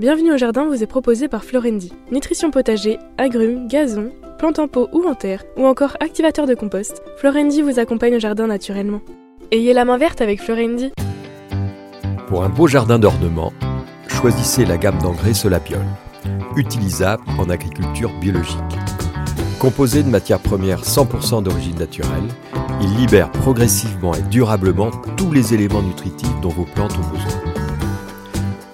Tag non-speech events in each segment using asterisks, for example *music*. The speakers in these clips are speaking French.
Bienvenue au jardin vous est proposé par Florendi. Nutrition potager, agrumes, gazon, plantes en pot ou en terre, ou encore activateur de compost, Florendi vous accompagne au jardin naturellement. Ayez la main verte avec Florendi. Pour un beau jardin d'ornement, choisissez la gamme d'engrais Solapiol, utilisable en agriculture biologique. Composé de matières premières 100% d'origine naturelle, il libère progressivement et durablement tous les éléments nutritifs dont vos plantes ont besoin.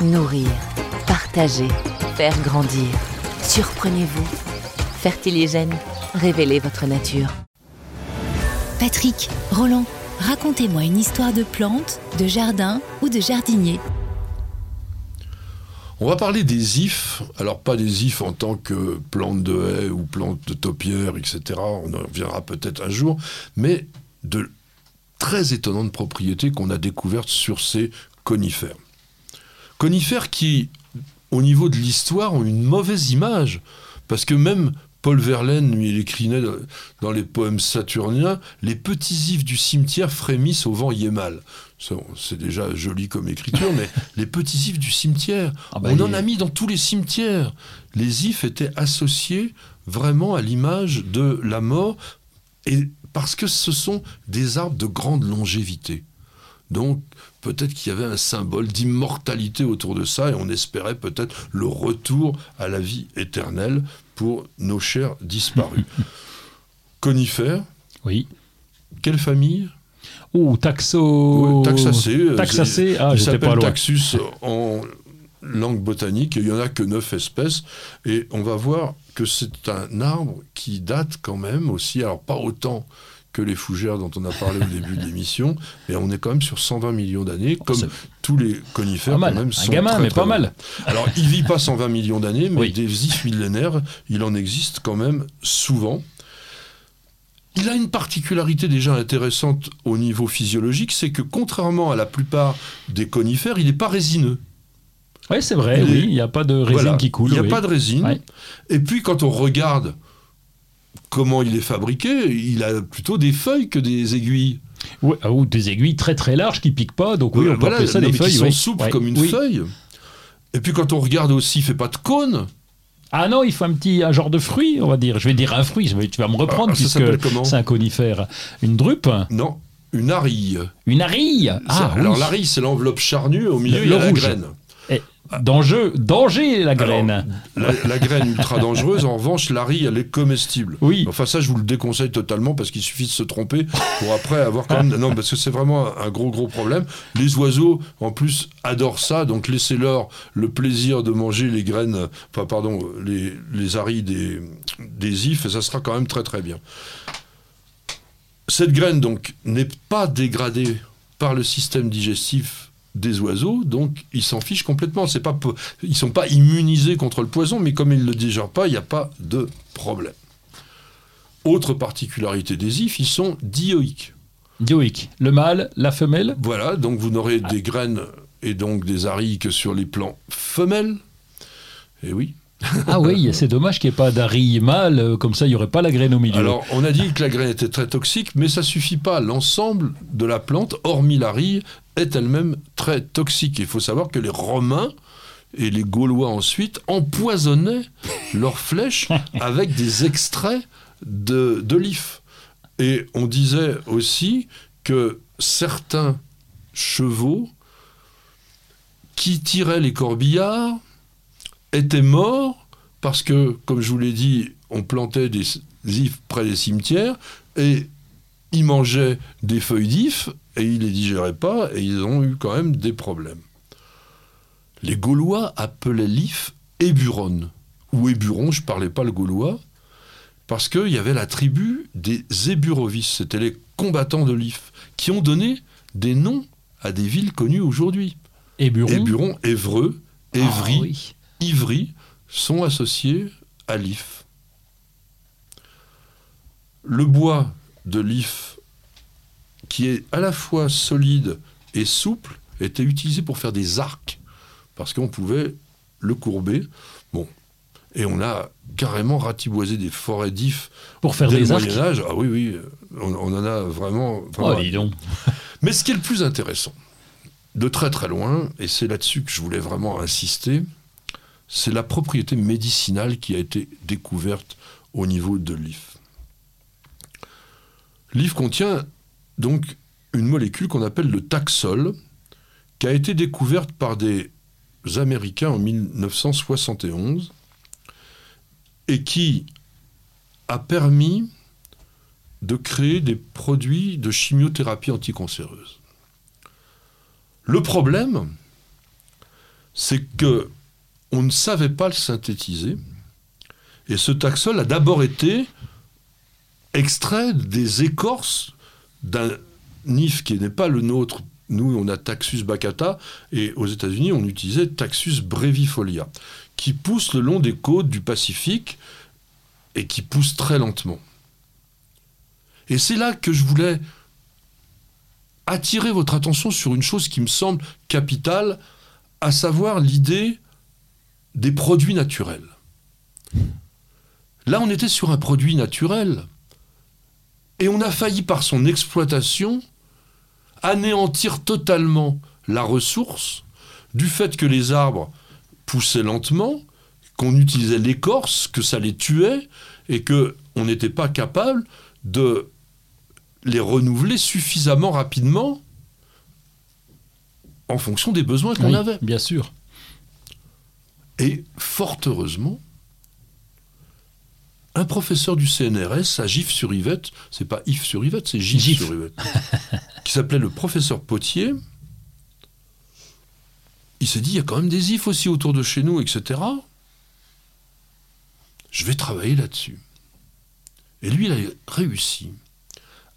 Nourrir, partager, faire grandir. Surprenez-vous. Fertiligène, révélez votre nature. Patrick, Roland, racontez-moi une histoire de plante, de jardin ou de jardinier. On va parler des ifs, alors pas des ifs en tant que plantes de haies ou plantes de taupières, etc. On en reviendra peut-être un jour, mais de très étonnantes propriétés qu'on a découvertes sur ces conifères. Conifères qui, au niveau de l'histoire, ont une mauvaise image. Parce que même Paul Verlaine, lui, il écrivait dans les poèmes saturniens Les petits ifs du cimetière frémissent au vent yémal. C'est déjà joli comme écriture, mais *laughs* les petits ifs du cimetière, ah bah on en a mis dans tous les cimetières. Les ifs étaient associés vraiment à l'image de la mort, et parce que ce sont des arbres de grande longévité. Donc, peut-être qu'il y avait un symbole d'immortalité autour de ça et on espérait peut-être le retour à la vie éternelle pour nos chers disparus. *laughs* Conifères Oui. Quelle famille? Oh, taxo... taxacé. Taxacé, ah, j'étais pas loin. Taxus en langue botanique, il n'y en a que neuf espèces, et on va voir que c'est un arbre qui date quand même aussi, alors pas autant que les fougères dont on a parlé au *laughs* début de l'émission, et on est quand même sur 120 millions d'années, comme tous les conifères quand même sont un gamin, mais pas mal. Alors, il vit pas 120 millions d'années, mais des ifs millénaires, il en existe quand même souvent. Il a une particularité déjà intéressante au niveau physiologique, c'est que contrairement à la plupart des conifères, il n'est pas résineux. Oui, c'est vrai, oui, il n'y a pas de résine qui coule. Il n'y a pas de résine. Et puis quand on regarde comment il est fabriqué, il a plutôt des feuilles que des aiguilles. Ah, ou des aiguilles très très larges qui piquent pas, donc oui, on peut appeler ça des feuilles. Qui sont souples comme une feuille. Et puis quand on regarde aussi, il fait pas de cône. Ah non, il faut un petit un genre de fruit, on va dire. Je vais dire un fruit, tu vas me reprendre ah, puisque c'est un conifère. Une drupe? Non, une arille. Une arille? Ah, Alors l'arille, c'est l'enveloppe charnue, au milieu, il y a la graine. Danger, danger la graine. la, graine ultra dangereuse, en revanche, la riz, elle est comestible. Oui. Enfin, ça, je vous le déconseille totalement parce qu'il suffit de se tromper pour après avoir quand même. Non, parce que c'est vraiment un gros, gros problème. Les oiseaux, en plus, adorent ça, donc laissez-leur le plaisir de manger les graines, enfin, pardon, les, les aris des, des ifs, et ça sera quand même très, très bien. Cette graine, donc, n'est pas dégradée par le système digestif des oiseaux, donc ils s'en fichent complètement. C'est pas, ils sont pas immunisés contre le poison, mais comme ils ne le digèrent pas, il n'y a pas de problème. Autre particularité des ifs, ils sont dioïques. Dioïques. Le mâle, la femelle Voilà, donc vous n'aurez des graines et donc des arilles que sur les plants femelles. Et oui, ah oui, *laughs* c'est dommage qu'il n'y ait pas d'arille mâle, euh, comme ça il n'y aurait pas la graine au milieu. Alors on a dit que la graine était très toxique, mais ça suffit pas. L'ensemble de la plante, hormis l'arille, est elle-même très toxique. Il faut savoir que les Romains et les Gaulois ensuite empoisonnaient leurs flèches *laughs* avec des extraits de, l'if. Et on disait aussi que certains chevaux qui tiraient les corbillards étaient morts parce que, comme je vous l'ai dit, on plantait des ifs près des cimetières et ils mangeaient des feuilles d'ifs et ils les digéraient pas et ils ont eu quand même des problèmes. Les Gaulois appelaient l'if Éburon ou Éburon, je parlais pas le gaulois, parce qu'il y avait la tribu des Éburovis, c'était les combattants de l'if, qui ont donné des noms à des villes connues aujourd'hui. Éburon, Évreux, Évry, ah Ivry sont associés à l'if. Le bois de l'if, qui est à la fois solide et souple, était utilisé pour faire des arcs, parce qu'on pouvait le courber. Bon, et on a carrément ratiboisé des forêts d'if pour faire des arcs. Moyen Âge. Ah oui, oui, on, en a vraiment. oh, dis donc. *laughs* Mais ce qui est le plus intéressant, de très très loin, et c'est là-dessus que je voulais vraiment insister, c'est la propriété médicinale qui a été découverte au niveau de l'if. L'if contient donc une molécule qu'on appelle le taxol, qui a été découverte par des Américains en 1971 et qui a permis de créer des produits de chimiothérapie anticancéreuse. Le problème, c'est que on ne savait pas le synthétiser, et ce taxol a d'abord été extrait des écorces d'un nif qui n'est pas le nôtre. Nous, on a Taxus baccata, et aux États-Unis, on utilisait Taxus brevifolia, qui pousse le long des côtes du Pacifique et qui pousse très lentement. Et c'est là que je voulais attirer votre attention sur une chose qui me semble capitale, à savoir l'idée des produits naturels. Là, on était sur un produit naturel. Et on a failli, par son exploitation, anéantir totalement la ressource du fait que les arbres poussaient lentement, qu'on utilisait l'écorce, que ça les tuait, et qu'on n'était pas capable de les renouveler suffisamment rapidement en fonction des besoins qu'on avait. Bien sûr. Et fort heureusement, un professeur du CNRS à Gif-sur-Yvette, c'est pas Yves-sur-Yvette, c'est Gif-sur-Yvette, *laughs* qui s'appelait le professeur Potier, il s'est dit, il y a quand même des ifs aussi autour de chez nous, etc. Je vais travailler là-dessus. Et lui, il a réussi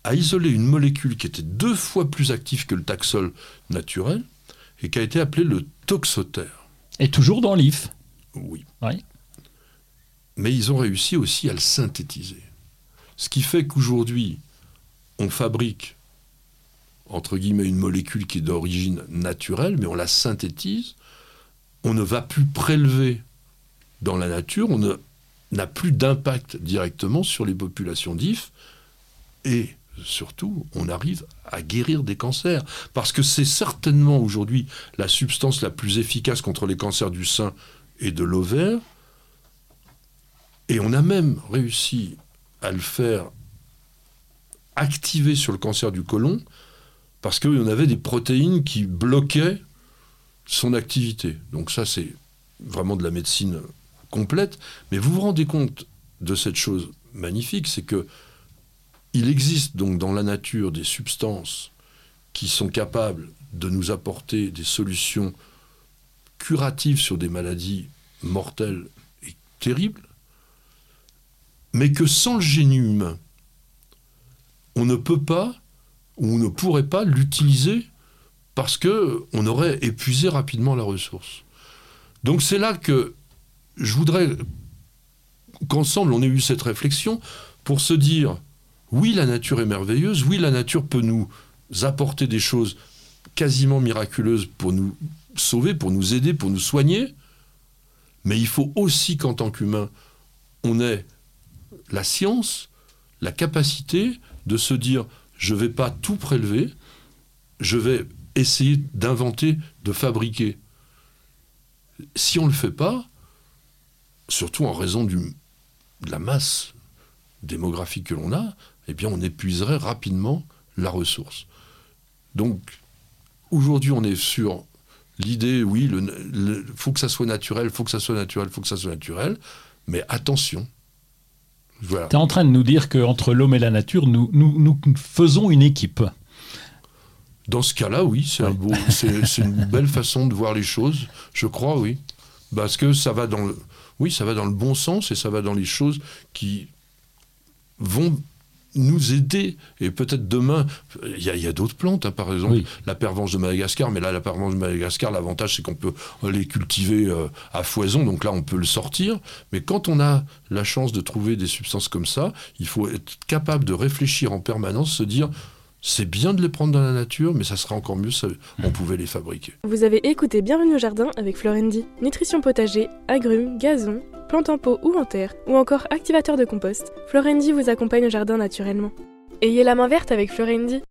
à isoler une molécule qui était deux fois plus active que le taxol naturel et qui a été appelée le toxotère. Et toujours dans l'IF Oui. oui. Mais ils ont réussi aussi à le synthétiser. Ce qui fait qu'aujourd'hui, on fabrique, entre guillemets, une molécule qui est d'origine naturelle, mais on la synthétise. On ne va plus prélever dans la nature, on n'a plus d'impact directement sur les populations d'IF. Et surtout, on arrive à guérir des cancers. Parce que c'est certainement aujourd'hui la substance la plus efficace contre les cancers du sein et de l'ovaire. Et on a même réussi à le faire activer sur le cancer du côlon parce y avait des protéines qui bloquaient son activité. Donc ça, c'est vraiment de la médecine complète. Mais vous vous rendez compte de cette chose magnifique, c'est que il existe donc dans la nature des substances qui sont capables de nous apporter des solutions curatives sur des maladies mortelles et terribles, mais que sans le génie humain, on ne peut pas ou on ne pourrait pas l'utiliser parce que on aurait épuisé rapidement la ressource. Donc c'est là que je voudrais qu'ensemble on ait eu cette réflexion pour se dire oui, la nature est merveilleuse, oui, la nature peut nous apporter des choses quasiment miraculeuses pour nous sauver, pour nous aider, pour nous soigner, mais il faut aussi qu'en tant qu'humain, on ait la science, la capacité de se dire, je ne vais pas tout prélever, je vais essayer d'inventer, de fabriquer. Si on ne le fait pas, surtout en raison de la masse démographique que l'on a, eh bien, on épuiserait rapidement la ressource. Donc, aujourd'hui, on est sur l'idée, oui, il faut que ça soit naturel, faut que ça soit naturel, faut que ça soit naturel, mais attention. Voilà. Tu es en train de nous dire qu'entre l'homme et la nature, nous, nous, faisons une équipe. Dans ce cas-là, oui, c'est un une belle façon de voir les choses, je crois, oui. Parce que ça va dans le, oui, ça va dans le bon sens et ça va dans les choses qui vont nous aider. Et peut-être demain, il y a, d'autres plantes, hein, par exemple la pervenche de Madagascar, mais là, la pervenche de Madagascar, l'avantage, c'est qu'on peut les cultiver euh, à foison, donc là, on peut le sortir. Mais quand on a la chance de trouver des substances comme ça, il faut être capable de réfléchir en permanence, se dire c'est bien de les prendre dans la nature, mais ça serait encore mieux si on pouvait les fabriquer. Vous avez écouté Bienvenue au jardin avec Florendi. Nutrition potager, agrumes, gazon, plantes en pot ou en terre, ou encore activateur de compost, Florendi vous accompagne au jardin naturellement. Ayez la main verte avec Florendi.